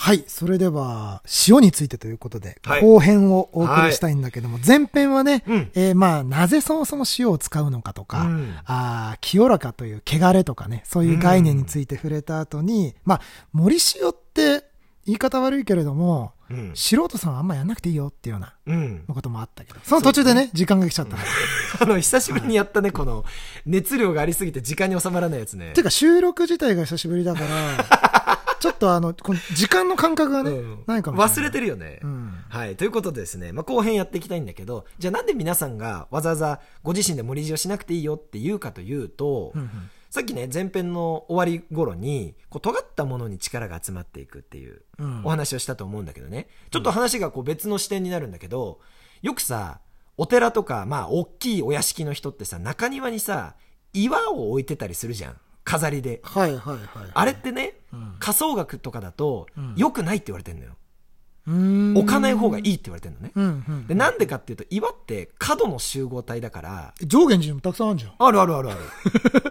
はい。それでは、塩についてということで、はい後編をお送りしたいんだけども、前編はね、うんえーまあ、なぜそもそも塩を使うのかとか、うんあー清らかという汚れとかね、そういう概念について触れた後に、まあ、森塩って言い方悪いけれども、うん。素人さんはあんまやんなくていいよっていうようなうん。こともあったけど、その途中でね、時間が来ちゃったの。あの、久しぶりにやったね、この、熱量がありすぎて時間に収まらないやつねて。か収録自体が久しぶりだから、ちょっとあの、この時間の感覚がね、うんないかも。忘れてるよね。うん。はい。ということでですね、まあ、後編やっていきたいんだけど、じゃあなんで皆さんがわざわざご自身で森塩しなくていいよって言うかというと、うんうんさっきね、前編の終わり頃に、こう、尖ったものに力が集まっていくっていううんお話をしたと思うんだけどね。ちょっと話がこう別の視点になるんだけど、よくさ、お寺とか、まあ、大きいお屋敷の人ってさ、中庭にさ、岩を置いてたりするじゃん。飾りで。はいはいはい。あれってね、うん仮想学とかだとうん、良くないって言われてんのよ。置かない方がいいって言われてんのね。うんうん。で、なんでかっていうと、岩って角の集合体だから、上限寺にもたくさんあるじゃん。あるあるあるある。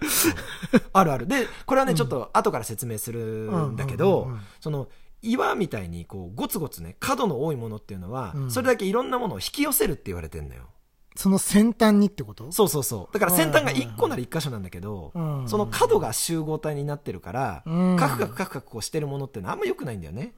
あるある。で、これはね、ちょっと後から説明するんだけうんうんどうんうん、その、岩みたいにこう、ゴツゴツね、角の多いものっていうのはう、んそれだけいろんなものを引き寄せるって言われてんのよ。その先端にってこと？そうそうそう。だから先端が1個なら1箇所なんだけどその角が集合体になってるから、うんカクカクカクカクこうしてるものってのはあんま良くないんだよね。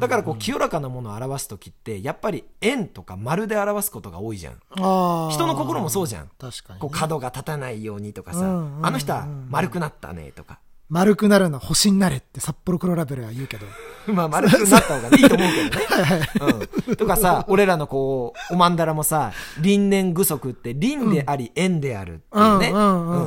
だからこう、清らかなものを表すときって、やっぱり円とか丸で表すことが多いじゃん。人の心もそうじゃん。確かにね。こう角が立たないようにとかさ、あの人は丸くなったねとか。丸くなるの星になれって札幌黒ラベルは言うけど。まあ丸くなった方がいいと思うけどね。うん。とかさ、俺らのこう、おまんだらもさ、輪廻具足って輪であり円であるっていうね、う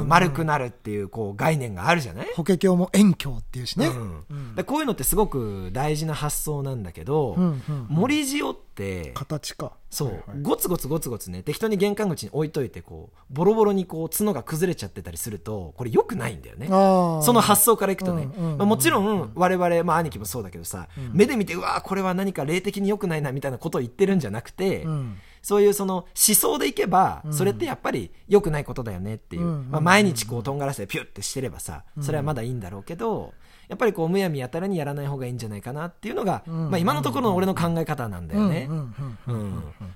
ん丸くなるっていうこう概念があるじゃない？法華経も遠鏡っていうしね。うんでこういうのってすごく大事な発想なんだけど、うんうんうん森塩って、形か。そう、はいはい。ゴツゴツゴツゴツね、適当に玄関口に置いといて、こう、ボロボロにこう、角が崩れちゃってたりすると、これ良くないんだよね。その発想からいくとね、うんうんうんまあ、もちろん我々、まあ、兄貴もそうだけどさ、目で見てうわーこれは何か霊的に良くないなみたいなことを言ってるんじゃなくて、うん。そういうその思想でいけば、それってやっぱり良くないことだよねっていう、うんまあ、毎日こうとんがらせてピュッてしてればさそれはまだいいんだろうけど、やっぱりこうむやみやたらにやらない方がいいんじゃないかなっていうのが、うんまあ、今のところの俺の考え方なんだよね。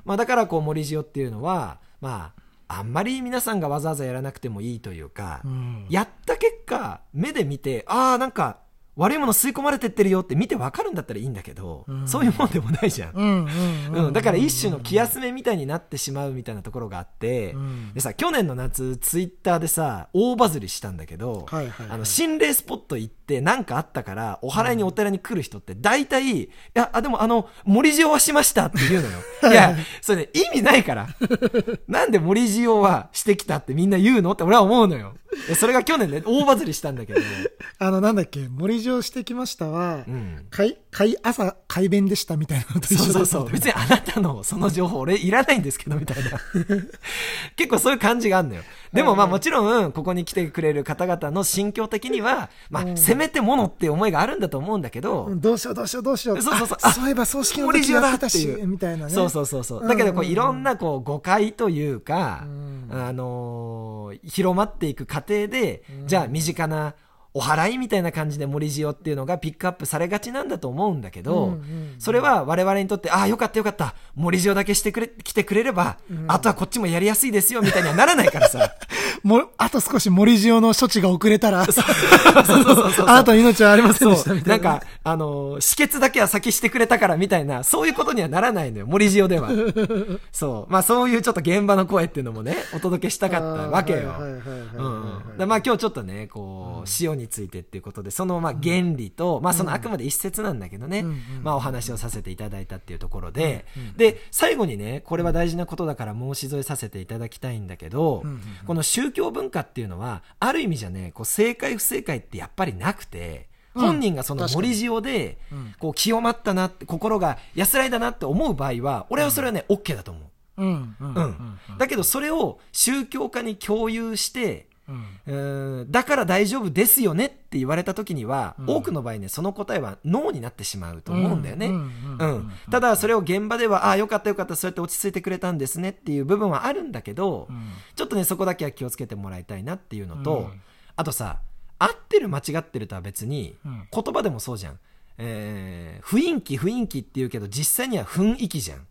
だからこう森塩っていうのは、まあ、あんまり皆さんがわざわざやらなくてもいいというか、うん。やった結果、目で見て、ああ、なんか、悪いもの吸い込まれてってるよって見てわかるんだったらいいんだけど、うんそういうもんでもないじゃん。うんだから一種の気休めみたいになってしまうみたいなところがあって、うんでさ、去年の夏、ツイッターでさ、大バズりしたんだけど、はいはいはいあの、心霊スポット行ってなんかあったから、お祓いにお寺に来る人って大体、いや、あ、でもあの、森塩はしましたって言うのよ。いや、それね、意味ないから。なんで森塩はしてきたってみんな言うのって俺は思うのよ。でそれが去年ね、大バズりしたんだけど、あの、なんだっけ、森上してきましたは、うん。海、海、朝、海弁でしたみたいなのと一緒だそうそうそう。別にあなたのその情報俺いらないんですけど、みたいな。結構そういう感じがあるのよ。でもまあもちろん、ここに来てくれる方々の心境的には、まあ、せめてものっていう思いがあるんだと思うんだけど、うんどうしようどうしようどうしよう。そうそうそうあそういえば葬式の時やってたし、みたいなね。そうそうそうそう。うんだけどこういろんなこう誤解というか、うんあのー広まっていく過程で、じゃあ身近なお祓いみたいな感じで森塩っていうのがピックアップされがちなんだと思うんだけど、うんうんそれは我々にとって、ああ、よかったよかった、森塩だけしてくれ、来てくれれば、あとはこっちもやりやすいですよ、みたいにはならないからさ。もあと少し森塩の処置が遅れたら、あなたの命はありませんでしたみたないんな。か、あのー止血だけは先してくれたからみたいな、そういうことにはならないのよ、森塩では。そう。まあそういうちょっと現場の声っていうのもね、お届けしたかったわけよ。まあ今日ちょっとね、こう、塩についてっていうことで、そのまあ原理と、まあそのあくまで一説なんだけどね、うんまあお話をさせていただいたっていうところで、で、最後にね、これは大事なことだから申し添えさせていただきたいんだけど、この宗教文化っていうのは、ある意味じゃね、こう正解不正解ってやっぱりなくて、うん。本人がその森塩でうん、こう清まったなって、心が安らいだなって思う場合は、俺はそれはね、OK だと思う。うん。うんうん。だけどそれを宗教家に共有して、うん。だから大丈夫ですよねって言われた時には、うん。多くの場合ね、その答えはノーになってしまうと思うんだよね。ただ、それを現場では、ああ、よかったよかった、そうやって落ち着いてくれたんですねっていう部分はあるんだけど、うん。ちょっとね、そこだけは気をつけてもらいたいなっていうのと、うん。あとさ、合ってる間違ってるとは別に、うん。言葉でもそうじゃん。えー、雰囲気雰囲気って言うけど、実際には雰囲気じゃん。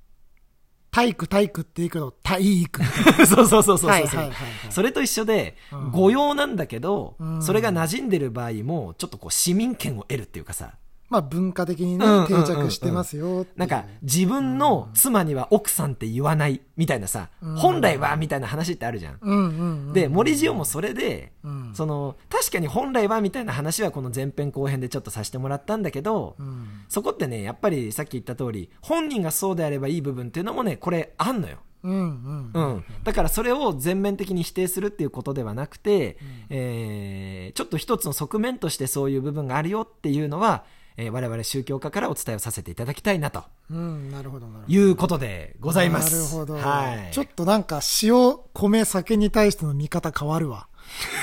体育体育って言うけど、体育。そうそうそうそうそう。はいはいはいはいそれと一緒で、うん誤用なんだけど、うんそれが馴染んでる場合も、ちょっとこう市民権を得るっていうかさ、まあ文化的にねうんうんうんうん、定着してますよ。なんか自分の妻には奥さんって言わないみたいなさ、うん本来はみたいな話ってあるじゃん。うんうんうん。で、森塩もそれで、うんその、確かに本来はみたいな話はこの前編後編でちょっとさせてもらったんだけど、うんそこってね、やっぱりさっき言った通り、本人がそうであればいい部分っていうのもね、これあんのよ。うんうんう。ん。だからそれを全面的に否定するっていうことではなくて、えーちょっと一つの側面としてそういう部分があるよっていうのは、えー我々宗教家からお伝えをさせていただきたいなとうん、なるほどなるほど。いうことでございます。なるほど。はい。ちょっとなんか塩、米、酒に対しての見方変わるわ。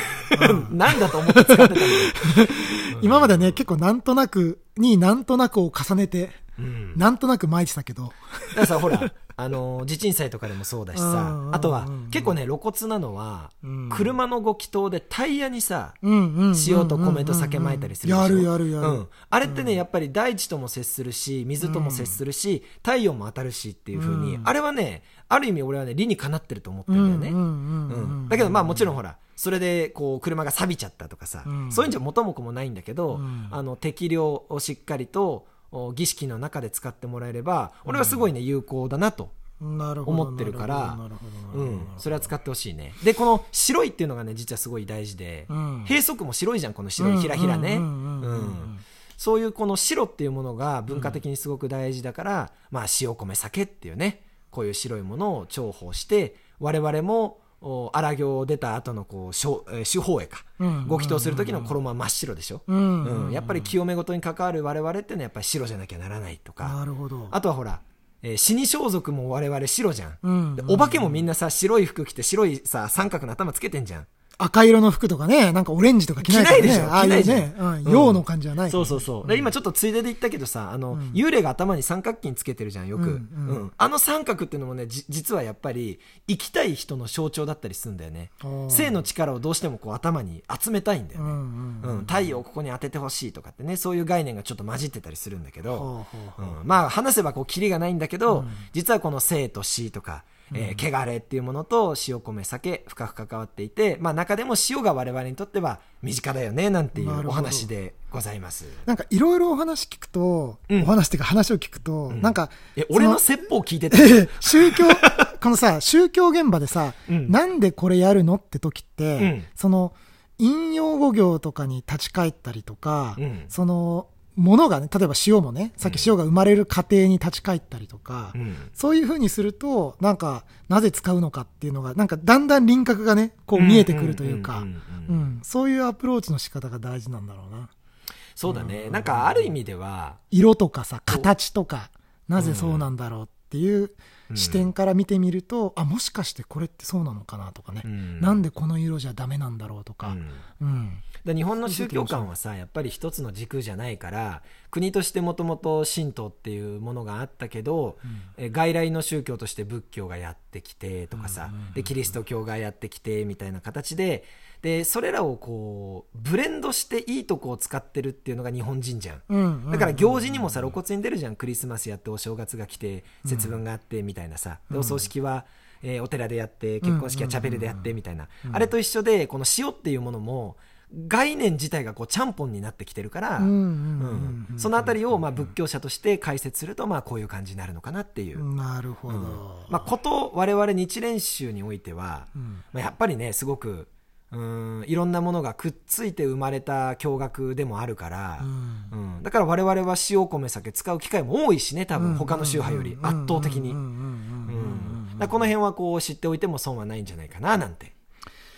なんだと思って使ってたんだよ。今までね、結構なんとなくになんとなくを重ねて、うん。なんとなく巻いてたけど。だからさ、ほら、あの、地震祭とかでもそうだしさう、んあとは、結構ね、露骨なのはうん、車のご祈祷でタイヤにさ、塩と米と酒撒いたりするやるやるやる。うん。あれってね、やっぱり大地とも接するし、水とも接するし、太陽も当たるしっていう風に、うんあれはね、ある意味俺はね、理にかなってると思ってるんだよね。うんだけどまあもちろんほら、それでこう車が錆びちゃったとかさ、うんそういうんじゃ元も子もないんだけど、うんあの適量をしっかりとお儀式の中で使ってもらえれば、俺はすごいね、有効だなと。思ってるからうん。それは使ってほしいね。で、この白いっていうのがね、実はすごい大事で、うん閉塞も白いじゃん、この白いひらひらね。うんそういうこの白っていうものが文化的にすごく大事だから、まあ塩米酒っていうね、こういう白いものを重宝して、我々も、お荒行を出た後のこう、手法絵か。うんご祈祷する時の衣は真っ白でしょ？うんやっぱり清め事に関わる我々っていうのはやっぱり白じゃなきゃならないとか。なるほど。あとはほら、えー死に装束も我々白じゃん。お化けもみんなさ、白い服着て白いさ、三角の頭つけてんじゃん。赤色の服とかね、なんかオレンジとか着ないからね。着ないでしょ。ああいう着ないね、洋の感じはない。そうそうそう。で今ちょっとついでで言ったけどさ、あの、幽霊が頭に三角筋つけてるじゃん、よく。ううん。ん。あの三角っていうのもね、じ実はやっぱり、生きたい人の象徴だったりするんだよね。性の力をどうしてもこう頭に集めたいんだよね。うん太陽をここに当ててほしいとかってね、そういう概念がちょっと混じってたりするんだけど、まあ話せばこうキリがないんだけど、実はこの生と死とか、えー汚れっていうものと塩米酒深く関わっていて、まあ中でも塩が我々にとっては身近だよねなんていうお話でございます。なんかいろいろお話聞くと、うん。お話っていうか話を聞くと、なんか、え、そ俺の説法聞いてて。え え宗教、このさ、宗教現場でさ、うん。なんでこれやるのって時って、うん。その、引用語行とかに立ち返ったりとか、うん。その、ものがね、例えば塩もね、さっき塩が生まれる過程に立ち返ったりとか、うん。そういう風にすると、なんか、なぜ使うのかっていうのが、なんかだんだん輪郭がね、こう見えてくるというか、うんうんうんううん。ん、そういうアプローチの仕方が大事なんだろうな。そうだね。なんかある意味では、色とかさ、形とか、なぜそうなんだろうっていう視点から見てみると、あ、もしかしてこれってそうなのかなとかね、うん。なんでこの色じゃダメなんだろうとか、うん。うん。で日本の宗教観はさやっぱり一つの軸じゃないから国としてもともと神道っていうものがあったけど、え外来の宗教として仏教がやってきてとかさ、でキリスト教がやってきてみたいな形ででそれらをこうブレンドしていいとこを使ってるっていうのが日本人じゃん。うん。だから行事にもさ露骨に出るじゃん。クリスマスやってお正月が来て節分があってみたいなさ、でお葬式は、えーお寺でやって結婚式はチャペルでやってみたいな、あれと一緒でこの塩っていうものも概念自体がこうちゃんぽんになってきてるから、うんうんうんうんそのあたりをまあ仏教者として解説するとまあこういう感じになるのかなっていう、うん。なるほど。まあ、こと我々日蓮宗においては、うん。まあ、やっぱりねすごくうんいろんなものがくっついて生まれた教学でもあるから、うん。うん。だから我々は塩米酒使う機会も多いしね多分他の宗派より圧倒的に。この辺はこう知っておいても損はないんじゃないかななんて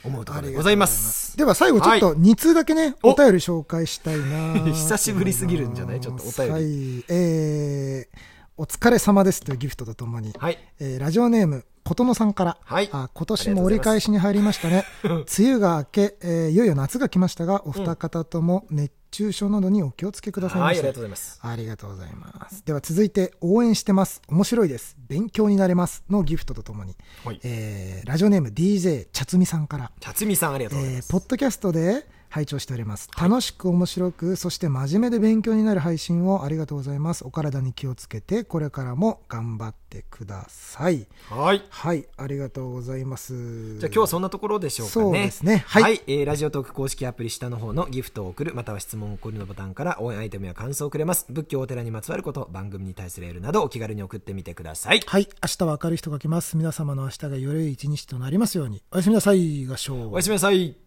思うところでございます。では最後ちょっと2通だけね、お。お便り紹介したいな 久しぶりすぎるんじゃない？ちょっとお便り。はい、えー、お疲れ様ですというギフトとともに、はいえーラジオネーム、ことのさんから、はいあ今年も折り返しに入りましたね。梅雨が明け、えーいよいよ夏が来ましたが、お二方とも熱中症などにお気をつけくださいませ。はいありがとうございますありがとうございます。では続いて、応援してます。面白いです。勉強になれます。のギフトとともに、はいえーラジオネーム DJ 茶摘みさんから、茶摘みさんありがとうございます、えーポッドキャストで拝聴しております。楽しく面白く、そして真面目で勉強になる配信をありがとうございます。お体に気をつけて、これからも頑張ってください。はい。はい、ありがとうございます。じゃあ今日はそんなところでしょうかね。そうですねは。はいいえーラジオトーク公式アプリ下の方のギフトを送る、または質問を送るのボタンから応援アイテムや感想をくれます。仏教お寺にまつわること、番組に対するエールなどお気軽に送ってみてください。はい、明日は明るい人が来ます。皆様の明日がより良い一日となりますように。おやすみなさい、合唱。おやすみなさい。